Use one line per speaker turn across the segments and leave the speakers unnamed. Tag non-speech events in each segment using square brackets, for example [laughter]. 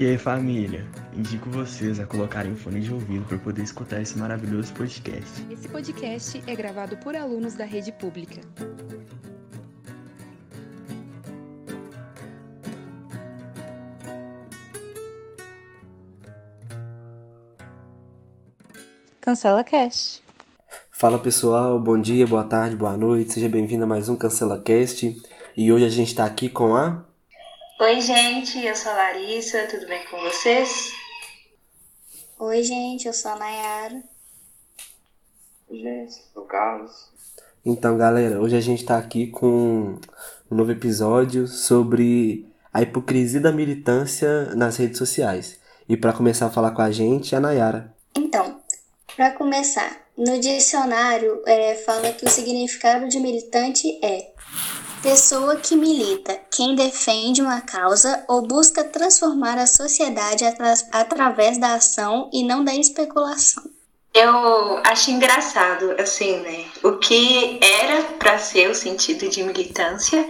E aí, família? Indico vocês a colocarem um fone de ouvido para poder escutar esse maravilhoso podcast.
Esse podcast é gravado por alunos da rede pública. Cancela Cast.
Fala pessoal, bom dia, boa tarde, boa noite, seja bem-vindo a mais um Cancela Cast. E hoje a gente está aqui com a
Oi, gente, eu sou a Larissa, tudo bem com vocês?
Oi, gente, eu sou a Nayara.
Oi, gente, eu sou o Carlos.
Então, galera, hoje a gente está aqui com um novo episódio sobre a hipocrisia da militância nas redes sociais. E para começar a falar com a gente, é a Nayara.
Então, para começar, no dicionário é, fala que o significado de militante é Pessoa que milita, quem defende uma causa ou busca transformar a sociedade atra através da ação e não da especulação.
Eu acho engraçado, assim, né? O que era para ser o sentido de militância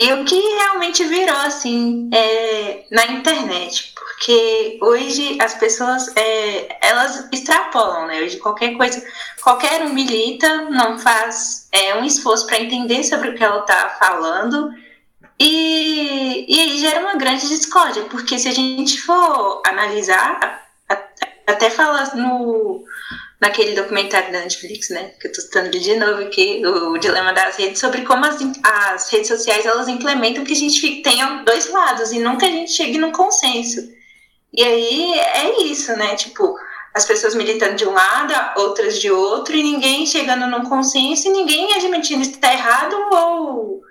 e o que realmente virou, assim, é, na internet. Porque hoje as pessoas, é, elas extrapolam, né? Hoje qualquer coisa, qualquer um milita, não faz é, um esforço para entender sobre o que ela está falando. E, e aí gera uma grande discórdia, porque se a gente for analisar, até fala no, naquele documentário da Netflix, né? Que eu tô citando de novo aqui, o Dilema das Redes, sobre como as, as redes sociais elas implementam que a gente tenha dois lados e nunca a gente chegue num consenso. E aí é isso, né? Tipo, as pessoas militando de um lado, outras de outro, e ninguém chegando num consenso e ninguém admitindo que está errado ou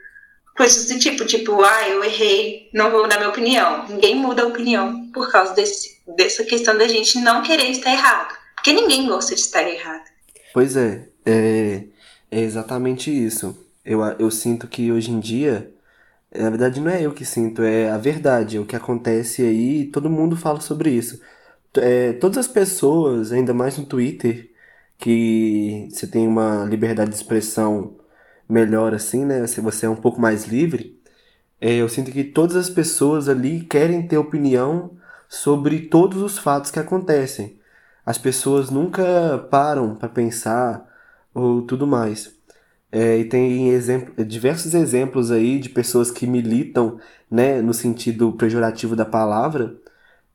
coisas do tipo, tipo, ah, eu errei, não vou mudar minha opinião. Ninguém muda a opinião por causa desse, dessa questão da gente não querer estar errado. Porque ninguém gosta de estar errado.
Pois é, é, é exatamente isso. Eu, eu sinto que hoje em dia, na verdade não é eu que sinto, é a verdade, é o que acontece aí, todo mundo fala sobre isso. É, todas as pessoas, ainda mais no Twitter, que você tem uma liberdade de expressão melhor assim, né? Se você é um pouco mais livre, é, eu sinto que todas as pessoas ali querem ter opinião sobre todos os fatos que acontecem. As pessoas nunca param para pensar ou tudo mais. É, e tem exemplo, diversos exemplos aí de pessoas que militam, né, no sentido pejorativo da palavra,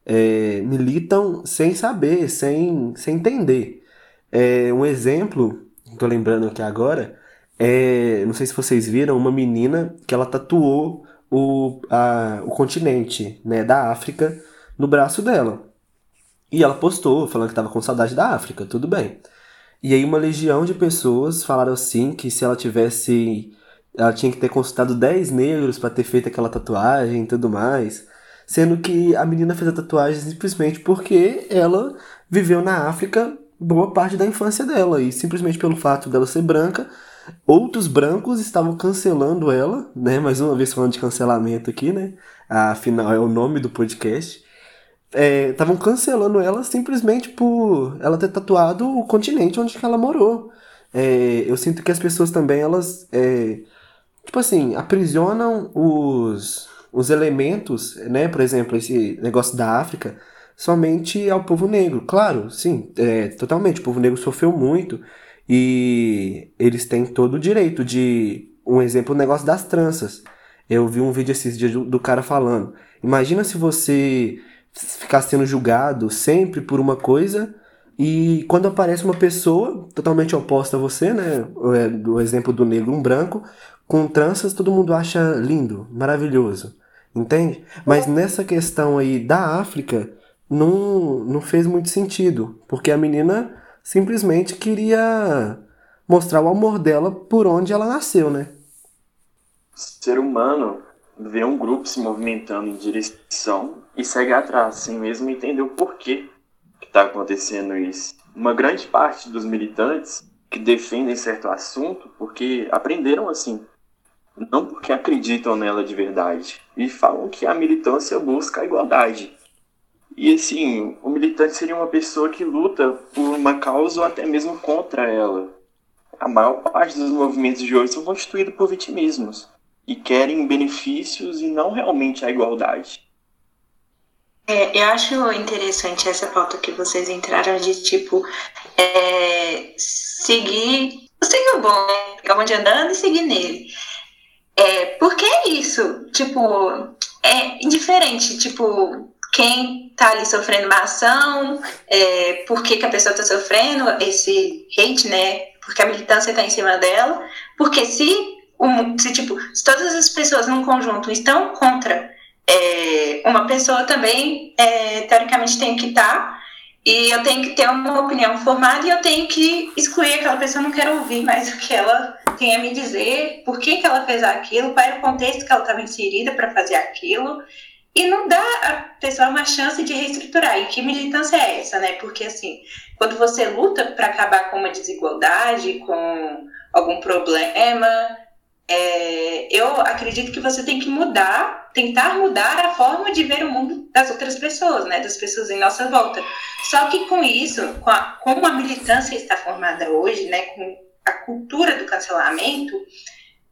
é, militam sem saber, sem, sem entender. É, um exemplo, estou lembrando aqui agora, é, não sei se vocês viram, uma menina que ela tatuou o, a, o continente né, da África no braço dela. E ela postou, falando que estava com saudade da África, tudo bem. E aí uma legião de pessoas falaram assim que se ela tivesse. Ela tinha que ter consultado 10 negros para ter feito aquela tatuagem e tudo mais. Sendo que a menina fez a tatuagem simplesmente porque ela viveu na África boa parte da infância dela. E simplesmente pelo fato dela ser branca, outros brancos estavam cancelando ela, né? Mais uma vez falando de cancelamento aqui, né? Afinal, é o nome do podcast estavam é, cancelando ela simplesmente por ela ter tatuado o continente onde ela morou. É, eu sinto que as pessoas também, elas, é, tipo assim, aprisionam os, os elementos, né? Por exemplo, esse negócio da África, somente ao povo negro. Claro, sim, é, totalmente. O povo negro sofreu muito e eles têm todo o direito de. Um exemplo, o negócio das tranças. Eu vi um vídeo esses dias do, do cara falando. Imagina se você ficar sendo julgado sempre por uma coisa e quando aparece uma pessoa totalmente oposta a você, né? O exemplo do negro, um branco, com tranças, todo mundo acha lindo, maravilhoso. Entende? Mas nessa questão aí da África, não, não fez muito sentido. Porque a menina simplesmente queria mostrar o amor dela por onde ela nasceu, né?
Ser humano vê um grupo se movimentando em direção e segue atrás, sem mesmo entender o porquê que está acontecendo isso. Uma grande parte dos militantes que defendem certo assunto porque aprenderam assim, não porque acreditam nela de verdade, e falam que a militância busca a igualdade. E assim, o militante seria uma pessoa que luta por uma causa ou até mesmo contra ela. A maior parte dos movimentos de hoje são constituídos por vitimismos e querem benefícios e não realmente a igualdade.
É, eu acho interessante essa pauta que vocês entraram de tipo é, seguir, seguir o bom, né? Ficar onde andando e seguir nele. É, porque é isso, tipo, é indiferente, tipo, quem tá ali sofrendo uma ação, é, por que, que a pessoa tá sofrendo esse hate, né? Porque a militância tá em cima dela. Porque se, um, se tipo, se todas as pessoas num conjunto estão contra é, uma pessoa também, é, teoricamente, tem que estar. Tá, e eu tenho que ter uma opinião formada e eu tenho que excluir aquela pessoa, não quero ouvir mais o que ela tem a me dizer, por que, que ela fez aquilo, qual era o contexto que ela estava inserida para fazer aquilo e não dá a pessoa uma chance de reestruturar. E que militância é essa, né? Porque, assim, quando você luta para acabar com uma desigualdade, com algum problema, é, eu acredito que você tem que mudar, tentar mudar a forma de ver o mundo das outras pessoas, né? Das pessoas em nossa volta. Só que com isso, com a, como a militância está formada hoje, né? Com a cultura do cancelamento,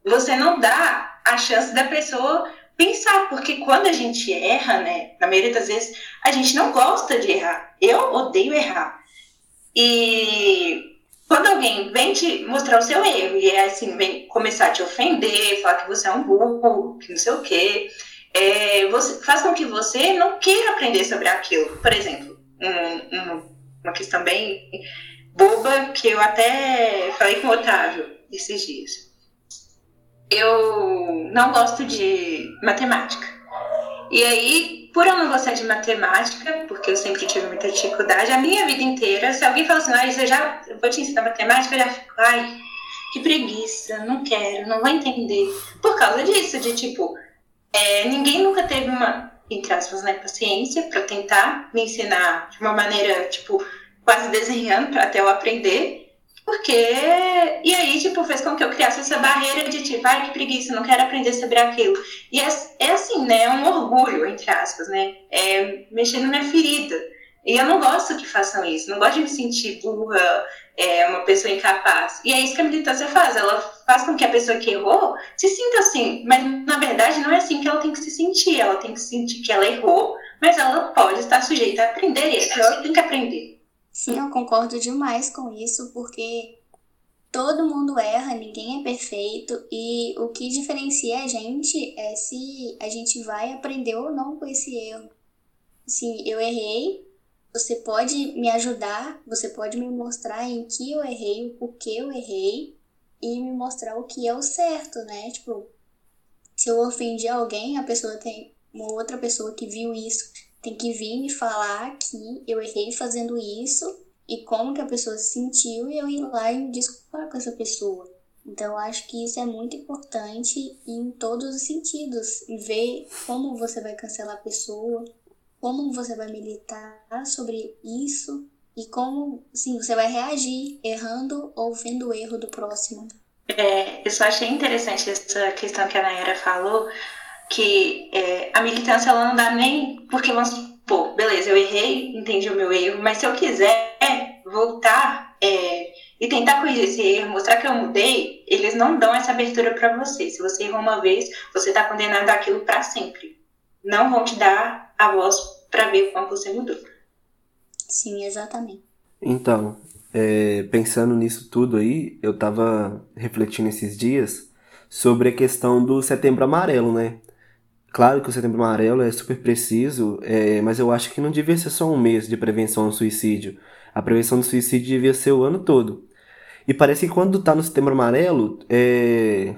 você não dá a chance da pessoa pensar, porque quando a gente erra, né, na maioria das vezes, a gente não gosta de errar. Eu odeio errar. E quando alguém vem te mostrar o seu erro e é assim, vem começar a te ofender, falar que você é um burro, que não sei o quê, é, você, faz com que você não queira aprender sobre aquilo. Por exemplo, um, um, uma questão bem boba que eu até falei com o Otávio esses dias eu não gosto de matemática. E aí, por eu não gostar de matemática, porque eu sempre tive muita dificuldade, a minha vida inteira, se alguém fala assim, ah, eu já eu vou te ensinar matemática, eu já fico, ai, que preguiça, não quero, não vou entender. Por causa disso, de tipo, é, ninguém nunca teve uma, entre aspas, né, paciência para tentar me ensinar de uma maneira, tipo, quase desenhando para até eu aprender. Porque. E aí, tipo, fez com que eu criasse essa barreira de tipo, ai, que preguiça, não quero aprender sobre aquilo. E é, é assim, né? É um orgulho, entre aspas, né? É mexer na ferida. E eu não gosto que façam isso, não gosto de me sentir burra, é, uma pessoa incapaz. E é isso que a militância faz, ela faz com que a pessoa que errou se sinta assim, mas na verdade não é assim que ela tem que se sentir, ela tem que sentir que ela errou, mas ela pode estar sujeita a aprender, e é ela tem que aprender.
Sim, eu concordo demais com isso, porque todo mundo erra, ninguém é perfeito, e o que diferencia a gente é se a gente vai aprender ou não com esse erro. Sim, eu errei, você pode me ajudar, você pode me mostrar em que eu errei, o porquê eu errei, e me mostrar o que é o certo, né? Tipo, se eu ofendi alguém, a pessoa tem uma outra pessoa que viu isso tem que vir me falar que eu errei fazendo isso e como que a pessoa se sentiu e eu ir lá e desculpar com essa pessoa. Então, eu acho que isso é muito importante em todos os sentidos. E ver como você vai cancelar a pessoa, como você vai militar sobre isso e como, sim, você vai reagir errando ou vendo o erro do próximo.
É, eu só achei interessante essa questão que a Nayara falou, que é, a militância ela não dá nem porque vamos supor, beleza, eu errei, entendi o meu erro, mas se eu quiser voltar é, e tentar corrigir esse erro, mostrar que eu mudei, eles não dão essa abertura para você. Se você errou uma vez, você está condenado àquilo para sempre. Não vão te dar a voz para ver como você mudou.
Sim, exatamente.
Então, é, pensando nisso tudo aí, eu tava refletindo esses dias sobre a questão do setembro amarelo, né? Claro que o Setembro Amarelo é super preciso, é, mas eu acho que não devia ser só um mês de prevenção ao suicídio. A prevenção do suicídio devia ser o ano todo. E parece que quando tá no Setembro Amarelo, é...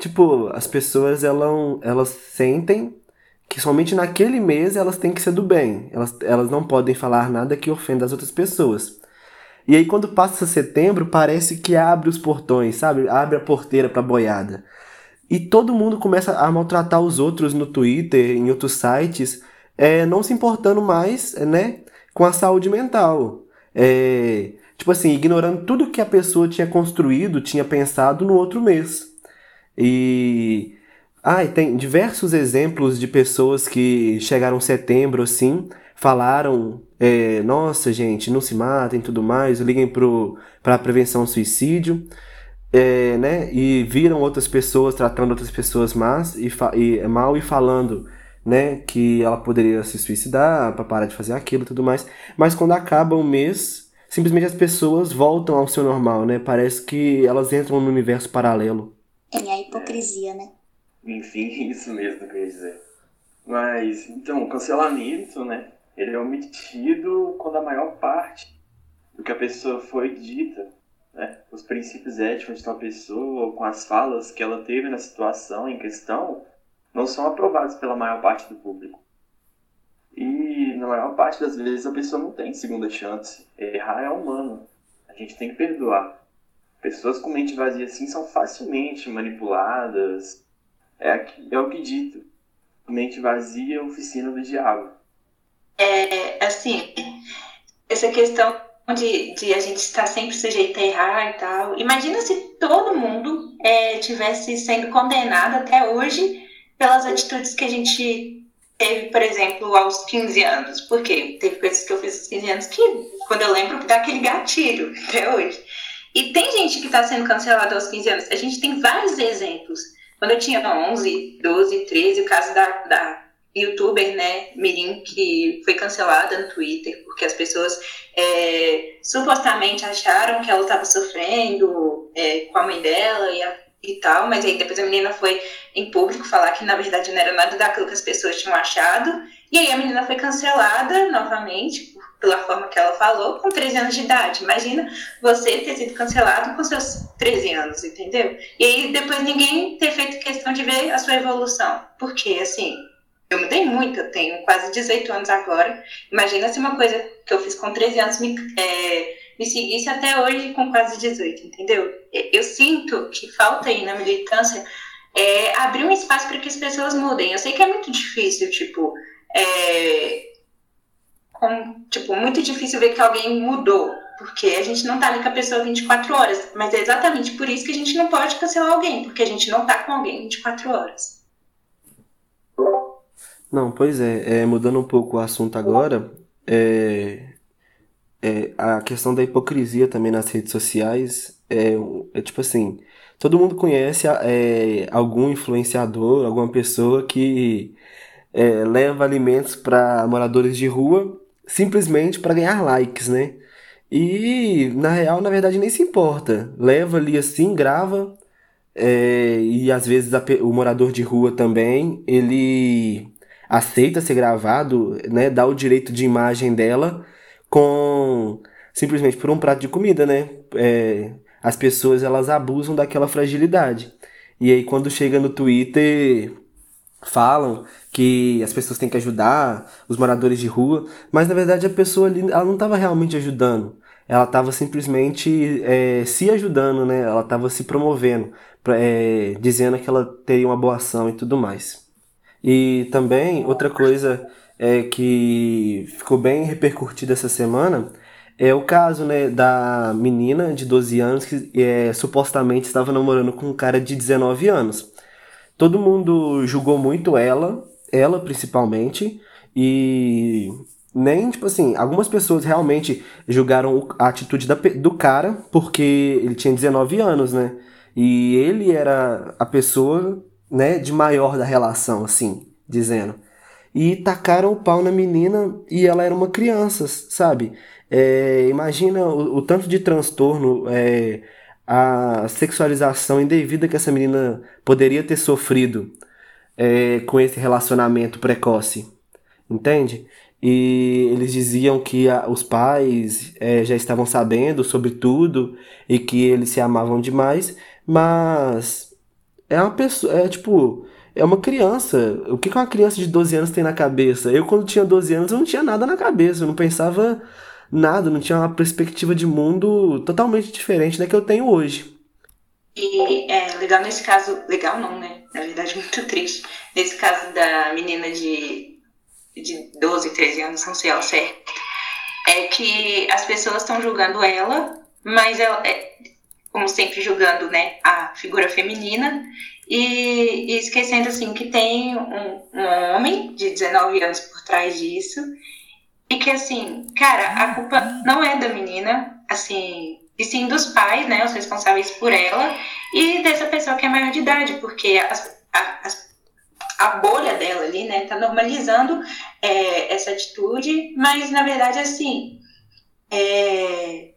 tipo, as pessoas elas, elas sentem que somente naquele mês elas têm que ser do bem. Elas, elas não podem falar nada que ofenda as outras pessoas. E aí quando passa setembro, parece que abre os portões, sabe? Abre a porteira pra boiada. E todo mundo começa a maltratar os outros no Twitter, em outros sites, é, não se importando mais, né, com a saúde mental. É, tipo assim, ignorando tudo que a pessoa tinha construído, tinha pensado no outro mês. E. Ah, tem diversos exemplos de pessoas que chegaram setembro assim, falaram: é, nossa, gente, não se matem tudo mais, liguem para a prevenção ao suicídio é, né, e viram outras pessoas tratando outras pessoas más e, e mal e falando né, que ela poderia se suicidar para parar de fazer aquilo e tudo mais. Mas quando acaba o mês, simplesmente as pessoas voltam ao seu normal, né? Parece que elas entram no universo paralelo.
Tem a hipocrisia, né?
Enfim, [laughs] isso mesmo que eu ia dizer. Mas, então, o cancelamento, né? Ele é omitido quando a maior parte do que a pessoa foi dita, né? Os princípios éticos de uma pessoa, com as falas que ela teve na situação em questão, não são aprovados pela maior parte do público. E na maior parte das vezes a pessoa não tem segunda chance. Errar é humano. A gente tem que perdoar. Pessoas com mente vazia assim são facilmente manipuladas. É, é o que dito. Mente vazia, oficina do diabo.
É, assim, essa questão de, de a gente estar sempre sujeito a errar e tal. Imagina se todo mundo é, tivesse sendo condenado até hoje pelas atitudes que a gente teve, por exemplo, aos 15 anos. Porque teve coisas que eu fiz aos 15 anos que, quando eu lembro, dá aquele gatilho [laughs] até hoje. E tem gente que está sendo cancelada aos 15 anos. A gente tem vários exemplos. Quando eu tinha 11, 12, 13, o caso da, da youtuber, né, Mirim, que foi cancelada no Twitter, porque as pessoas é, supostamente acharam que ela estava sofrendo é, com a mãe dela e a e tal, mas aí depois a menina foi em público falar que na verdade não era nada daquilo que as pessoas tinham achado, e aí a menina foi cancelada novamente pela forma que ela falou, com 13 anos de idade. Imagina você ter sido cancelado com seus 13 anos, entendeu? E aí depois ninguém ter feito questão de ver a sua evolução. Porque, assim, eu mudei muito, eu tenho quase 18 anos agora. Imagina se uma coisa que eu fiz com 13 anos me. É, me seguisse até hoje com quase 18, entendeu? Eu sinto que falta aí na militância é, abrir um espaço para que as pessoas mudem. Eu sei que é muito difícil, tipo, é, com, tipo, muito difícil ver que alguém mudou, porque a gente não tá ali com a pessoa 24 horas, mas é exatamente por isso que a gente não pode cancelar alguém, porque a gente não tá com alguém 24 horas.
Não, pois é, é mudando um pouco o assunto agora, é, é, a questão da hipocrisia também nas redes sociais é, é tipo assim, todo mundo conhece é, algum influenciador, alguma pessoa que é, leva alimentos para moradores de rua simplesmente para ganhar likes, né? E na real, na verdade, nem se importa. Leva ali assim, grava, é, e às vezes a, o morador de rua também, ele aceita ser gravado, né? Dá o direito de imagem dela com simplesmente por um prato de comida, né? É, as pessoas elas abusam daquela fragilidade. E aí quando chega no Twitter falam que as pessoas têm que ajudar os moradores de rua, mas na verdade a pessoa ali ela não estava realmente ajudando. Ela estava simplesmente é, se ajudando, né? Ela estava se promovendo, é, dizendo que ela teria uma boa ação e tudo mais. E também outra coisa é, que ficou bem repercutida essa semana é o caso né, da menina de 12 anos que é, supostamente estava namorando com um cara de 19 anos. Todo mundo julgou muito ela, ela principalmente, e nem, tipo assim, algumas pessoas realmente julgaram a atitude da, do cara porque ele tinha 19 anos, né? E ele era a pessoa, né, de maior da relação, assim, dizendo e tacaram o pau na menina e ela era uma criança, sabe? É, imagina o, o, tanto de transtorno, é, a sexualização indevida que essa menina poderia ter sofrido é, com esse relacionamento precoce, entende? E eles diziam que a, os pais é, já estavam sabendo sobre tudo e que eles se amavam demais, mas é uma pessoa, é tipo, é uma criança. O que uma criança de 12 anos tem na cabeça? Eu, quando tinha 12 anos, eu não tinha nada na cabeça. Eu não pensava nada, não tinha uma perspectiva de mundo totalmente diferente da que eu tenho hoje.
E é legal nesse caso, legal não, né? Na verdade, [laughs] muito triste. Nesse caso da menina de, de 12, 13 anos, não sei ao certo, é que as pessoas estão julgando ela, mas ela, é, como sempre, julgando né, a figura feminina e, e esquecendo assim que tem um, um homem de 19 anos por trás disso e que assim, cara, a culpa não é da menina, assim, e sim dos pais, né, os responsáveis por ela, e dessa pessoa que é maior de idade, porque as, as, a bolha dela ali, né? Tá normalizando é, essa atitude, mas na verdade, assim. É...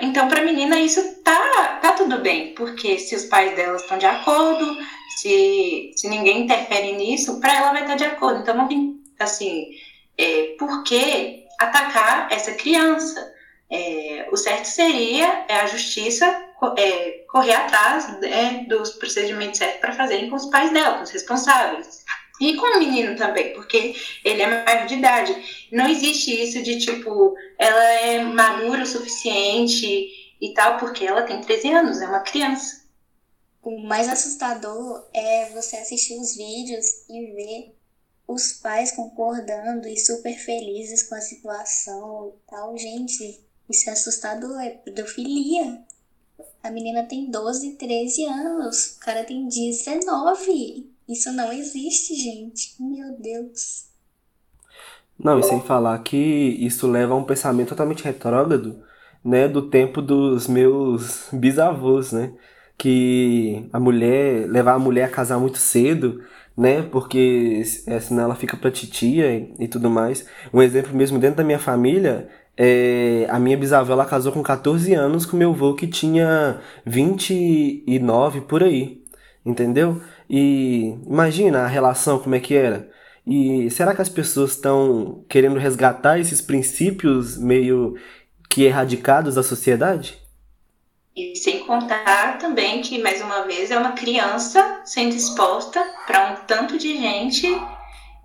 Então, para a menina, isso tá, tá tudo bem, porque se os pais dela estão de acordo, se, se ninguém interfere nisso, para ela vai estar de acordo. Então, não tem, assim, é, por que atacar essa criança? É, o certo seria é, a justiça é, correr atrás né, dos procedimentos certos para fazerem com os pais dela, com os responsáveis. E com o menino também, porque ele é maior de idade. Não existe isso de tipo, ela é madura o suficiente e tal, porque ela tem 13 anos, é uma criança.
O mais assustador é você assistir os vídeos e ver os pais concordando e super felizes com a situação e tal. Gente, isso é assustador, é pedofilia. A menina tem 12, 13 anos, o cara tem 19. Isso não existe, gente. Meu Deus.
Não, e sem falar que isso leva a um pensamento totalmente retrógrado, né, do tempo dos meus bisavôs, né? Que a mulher, levar a mulher a casar muito cedo, né? Porque é, senão ela fica pra titia e, e tudo mais. Um exemplo mesmo dentro da minha família é, a minha bisavó ela casou com 14 anos com meu avô que tinha 29 por aí, entendeu? E imagina a relação como é que era. E será que as pessoas estão querendo resgatar esses princípios meio que erradicados da sociedade?
E sem contar também que, mais uma vez, é uma criança sendo exposta para um tanto de gente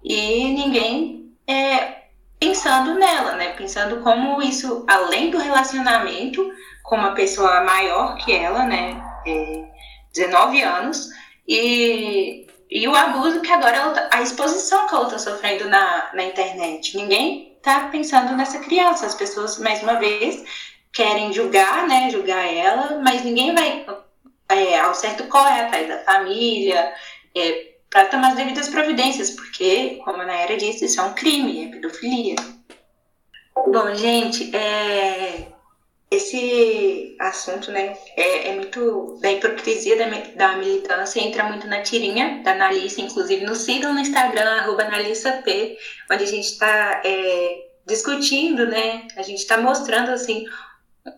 e ninguém é, pensando nela, né? Pensando como isso, além do relacionamento com uma pessoa maior que ela, né? É, 19 anos, e, e o abuso que agora ela, a exposição que ela está sofrendo na, na internet. Ninguém está pensando nessa criança. As pessoas, mais uma vez, querem julgar, né? Julgar ela, mas ninguém vai é, ao certo corre atrás da família, é, para tomar as devidas providências, porque, como a Naira disse, isso é um crime, é pedofilia. Bom, gente, é, esse assunto né, é, é, muito da hipocrisia da, da, militância, entra muito na tirinha da Analissa, inclusive nos sigam no Instagram, arroba AnalissaP, onde a gente está é, discutindo, né, a gente está mostrando assim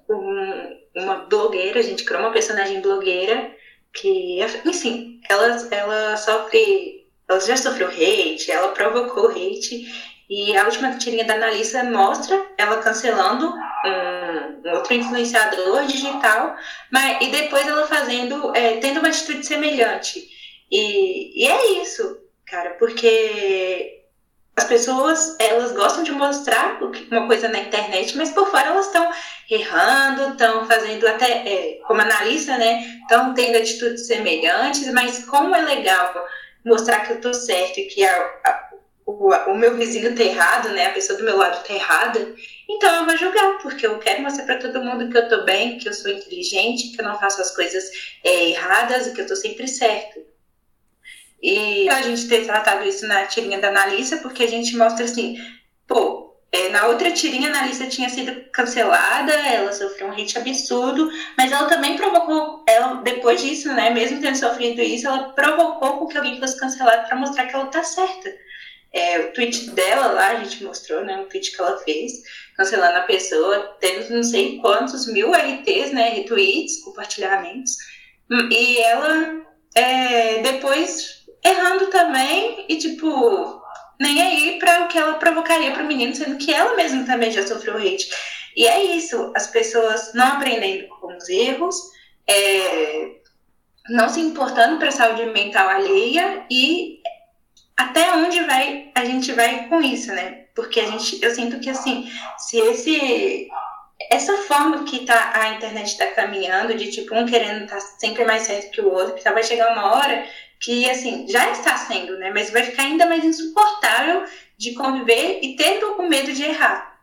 um, uma blogueira, a gente criou uma personagem blogueira que, enfim, ela, ela sofre, ela já sofreu hate, ela provocou hate, e a última tirinha da Analisa mostra ela cancelando um, um outro influenciador digital, mas, e depois ela fazendo, é, tendo uma atitude semelhante. E, e é isso, cara, porque as pessoas elas gostam de mostrar uma coisa na internet, mas por fora elas estão errando, estão fazendo até é, como analista, né? Estão tendo atitudes semelhantes, mas como é legal mostrar que eu estou certo e que a, a, o, o, meu vizinho está errado, né? A pessoa do meu lado está errada, então eu vou julgar, porque eu quero mostrar para todo mundo que eu estou bem, que eu sou inteligente, que eu não faço as coisas é, erradas e que eu estou sempre certo. E a gente ter tratado isso na tirinha da Analisa, porque a gente mostra assim, pô, é, na outra tirinha a Analisa tinha sido cancelada, ela sofreu um hate absurdo, mas ela também provocou, ela, depois disso, né, mesmo tendo sofrido isso, ela provocou com que alguém fosse cancelado para mostrar que ela tá certa. É, o tweet dela lá, a gente mostrou, né, o tweet que ela fez, cancelando a pessoa, tendo não sei quantos mil RTs, né, retweets, compartilhamentos, e ela é, depois errando também e, tipo, nem aí para o que ela provocaria para o menino, sendo que ela mesma também já sofreu hate. E é isso, as pessoas não aprendendo com os erros, é, não se importando para a saúde mental alheia e até onde vai a gente vai com isso, né? Porque a gente, eu sinto que assim, se esse essa forma que tá, a internet está caminhando, de tipo um querendo estar tá sempre mais certo que o outro, que vai chegar uma hora que assim já está sendo, né? Mas vai ficar ainda mais insuportável de conviver e tendo o medo de errar,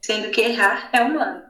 sendo que errar é humano.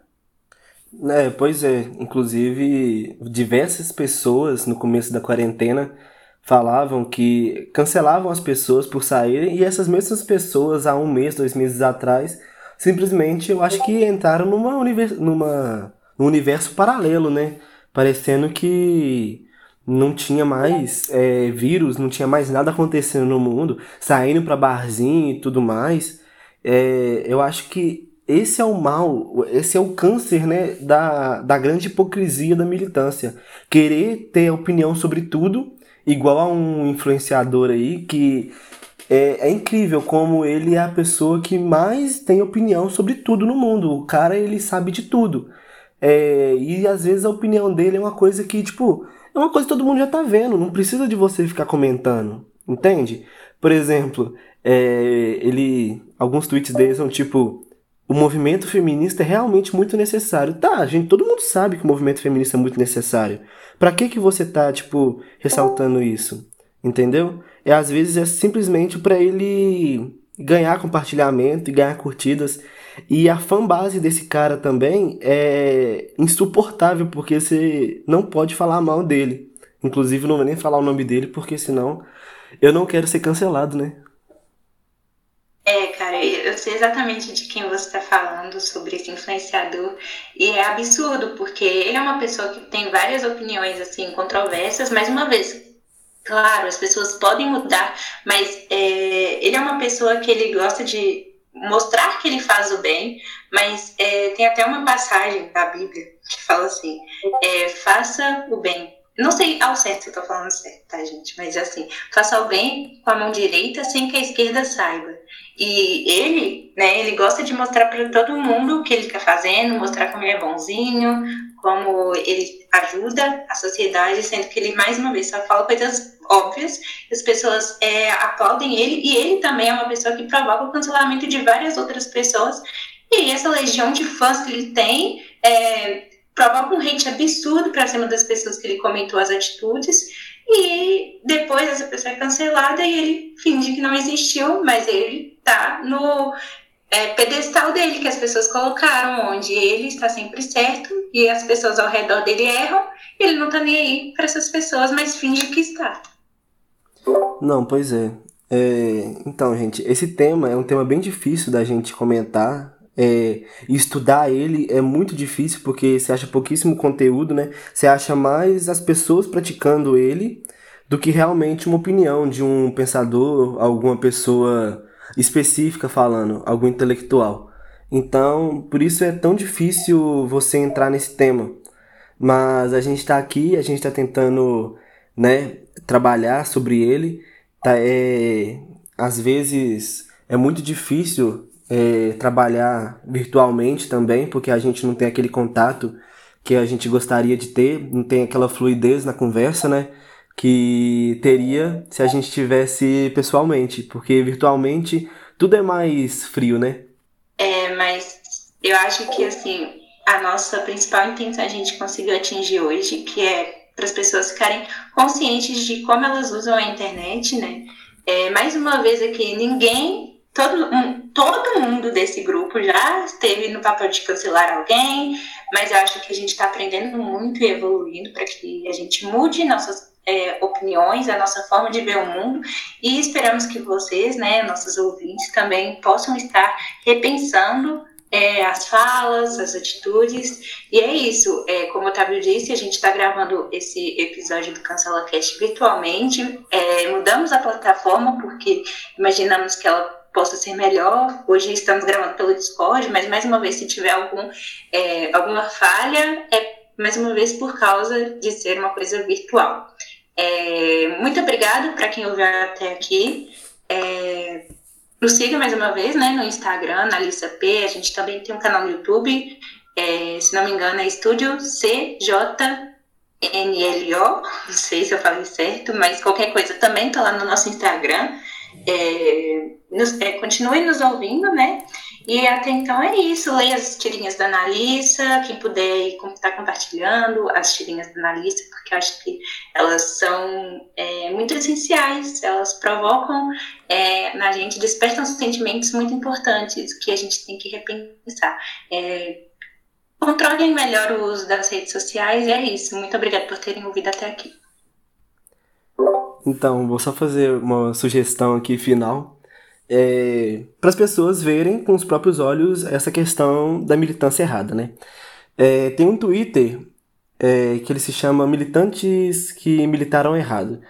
É, pois é. Inclusive, diversas pessoas no começo da quarentena falavam que cancelavam as pessoas por saírem e essas mesmas pessoas, há um mês, dois meses atrás, simplesmente eu acho que entraram numa, univers... numa... num universo paralelo, né? Parecendo que não tinha mais é, vírus, não tinha mais nada acontecendo no mundo, saindo para barzinho e tudo mais, é, eu acho que esse é o mal, esse é o câncer né, da, da grande hipocrisia da militância. Querer ter opinião sobre tudo, igual a um influenciador aí, que é, é, incrível como ele é a pessoa que mais tem opinião sobre tudo no mundo. O cara, ele sabe de tudo. É, e às vezes a opinião dele é uma coisa que, tipo, é uma coisa que todo mundo já tá vendo, não precisa de você ficar comentando, entende? Por exemplo, é, ele. Alguns tweets dele são tipo. O movimento feminista é realmente muito necessário. Tá, gente, todo mundo sabe que o movimento feminista é muito necessário. Para que que você tá, tipo, ressaltando isso? Entendeu? É às vezes é simplesmente para ele ganhar compartilhamento e ganhar curtidas. E a fanbase desse cara também é insuportável, porque você não pode falar mal dele. Inclusive, não vou nem falar o nome dele, porque senão eu não quero ser cancelado, né?
É, cara, eu sei exatamente de quem você está falando sobre esse influenciador e é absurdo porque ele é uma pessoa que tem várias opiniões assim controversas, mas uma vez, claro, as pessoas podem mudar, mas é, ele é uma pessoa que ele gosta de mostrar que ele faz o bem, mas é, tem até uma passagem da Bíblia que fala assim: é, faça o bem. Não sei ao certo se eu tô falando certo, tá, gente? Mas assim, faça o bem com a mão direita sem que a esquerda saiba. E ele, né, ele gosta de mostrar para todo mundo o que ele está fazendo, mostrar como ele é bonzinho, como ele ajuda a sociedade, sendo que ele, mais uma vez, só fala coisas óbvias, as pessoas é, aplaudem ele, e ele também é uma pessoa que provoca o cancelamento de várias outras pessoas, e essa legião de fãs que ele tem é, provoca um hate absurdo para cima das pessoas que ele comentou as atitudes, e depois essa pessoa é cancelada e ele finge que não existiu, mas ele tá no é, pedestal dele que as pessoas colocaram, onde ele está sempre certo e as pessoas ao redor dele erram, ele não tá nem aí para essas pessoas, mas finge que está.
Não, pois é. é. Então, gente, esse tema é um tema bem difícil da gente comentar. É, estudar ele é muito difícil porque você acha pouquíssimo conteúdo, né? Você acha mais as pessoas praticando ele do que realmente uma opinião de um pensador, alguma pessoa específica falando, algum intelectual. Então, por isso é tão difícil você entrar nesse tema. Mas a gente está aqui, a gente está tentando, né, trabalhar sobre ele. Tá, é, às vezes é muito difícil é, trabalhar virtualmente também, porque a gente não tem aquele contato que a gente gostaria de ter, não tem aquela fluidez na conversa, né? Que teria se a gente tivesse pessoalmente, porque virtualmente tudo é mais frio, né?
É, mas eu acho que assim, a nossa principal intenção a gente conseguiu atingir hoje, que é para as pessoas ficarem conscientes de como elas usam a internet, né? É, mais uma vez aqui, ninguém, todo, um, todo mundo desse grupo já esteve no papel de cancelar alguém, mas eu acho que a gente está aprendendo muito e evoluindo para que a gente mude nossas é, opiniões, a nossa forma de ver o mundo e esperamos que vocês, né, nossos ouvintes, também possam estar repensando é, as falas, as atitudes. E é isso. É, como o Otávio disse, a gente está gravando esse episódio do Cancela Cast virtualmente. É, mudamos a plataforma porque imaginamos que ela possa ser melhor. Hoje estamos gravando pelo Discord, mas mais uma vez, se tiver algum, é, alguma falha, é mais uma vez por causa de ser uma coisa virtual. É, muito obrigada para quem ouviu até aqui. É, nos siga mais uma vez, né, no Instagram, na Lista P. A gente também tem um canal no YouTube. É, se não me engano, é Estúdio CJNLO. Não sei se eu falei certo, mas qualquer coisa também tá lá no nosso Instagram. É, nos, é, continue nos ouvindo, né? E até então é isso. Leia as tirinhas da Analisa, quem puder estar tá compartilhando as tirinhas da Analisa, porque eu acho que elas são é, muito essenciais, elas provocam é, na gente, despertam sentimentos muito importantes que a gente tem que repensar. É, controlem melhor o uso das redes sociais e é isso. Muito obrigada por terem ouvido até aqui.
Então, vou só fazer uma sugestão aqui final. É, para as pessoas verem com os próprios olhos essa questão da militância errada, né? É, tem um Twitter é, que ele se chama Militantes que Militaram Errado.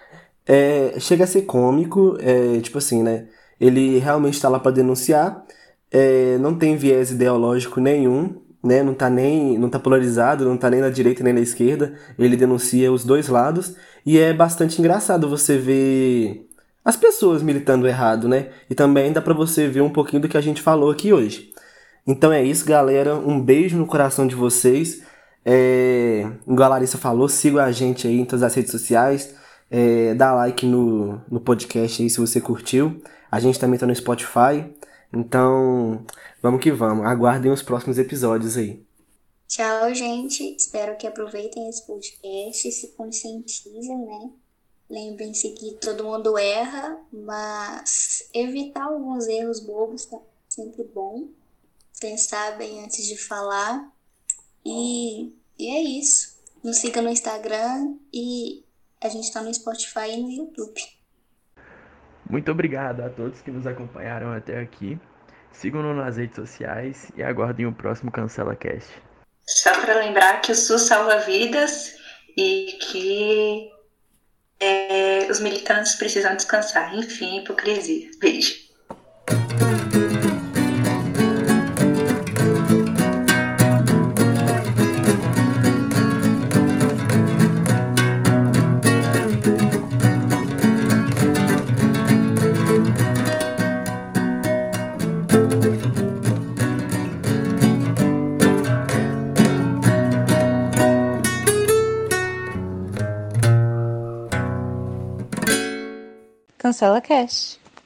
É, chega a ser cômico, é, tipo assim, né? Ele realmente está lá para denunciar, é, não tem viés ideológico nenhum, né? Não tá nem, não tá polarizado, não tá nem na direita nem na esquerda. Ele denuncia os dois lados e é bastante engraçado você ver as pessoas militando errado, né? E também dá para você ver um pouquinho do que a gente falou aqui hoje. Então é isso, galera. Um beijo no coração de vocês. É, igual a Larissa falou, siga a gente aí em todas as redes sociais. É, dá like no, no podcast aí se você curtiu. A gente também tá no Spotify. Então, vamos que vamos. Aguardem os próximos episódios aí.
Tchau, gente. Espero que aproveitem esse podcast se conscientizem, né? Lembrem-se que todo mundo erra, mas evitar alguns erros bobos tá sempre bom. Pensar bem antes de falar. E, e é isso. Nos siga no Instagram e a gente está no Spotify e no YouTube.
Muito obrigado a todos que nos acompanharam até aqui. Sigam-nos nas redes sociais e aguardem o próximo Cancela Cast.
Só para lembrar que o SUS salva vidas e que é, os militantes precisam descansar. Enfim, hipocrisia. Beijo.
Cancela Cast.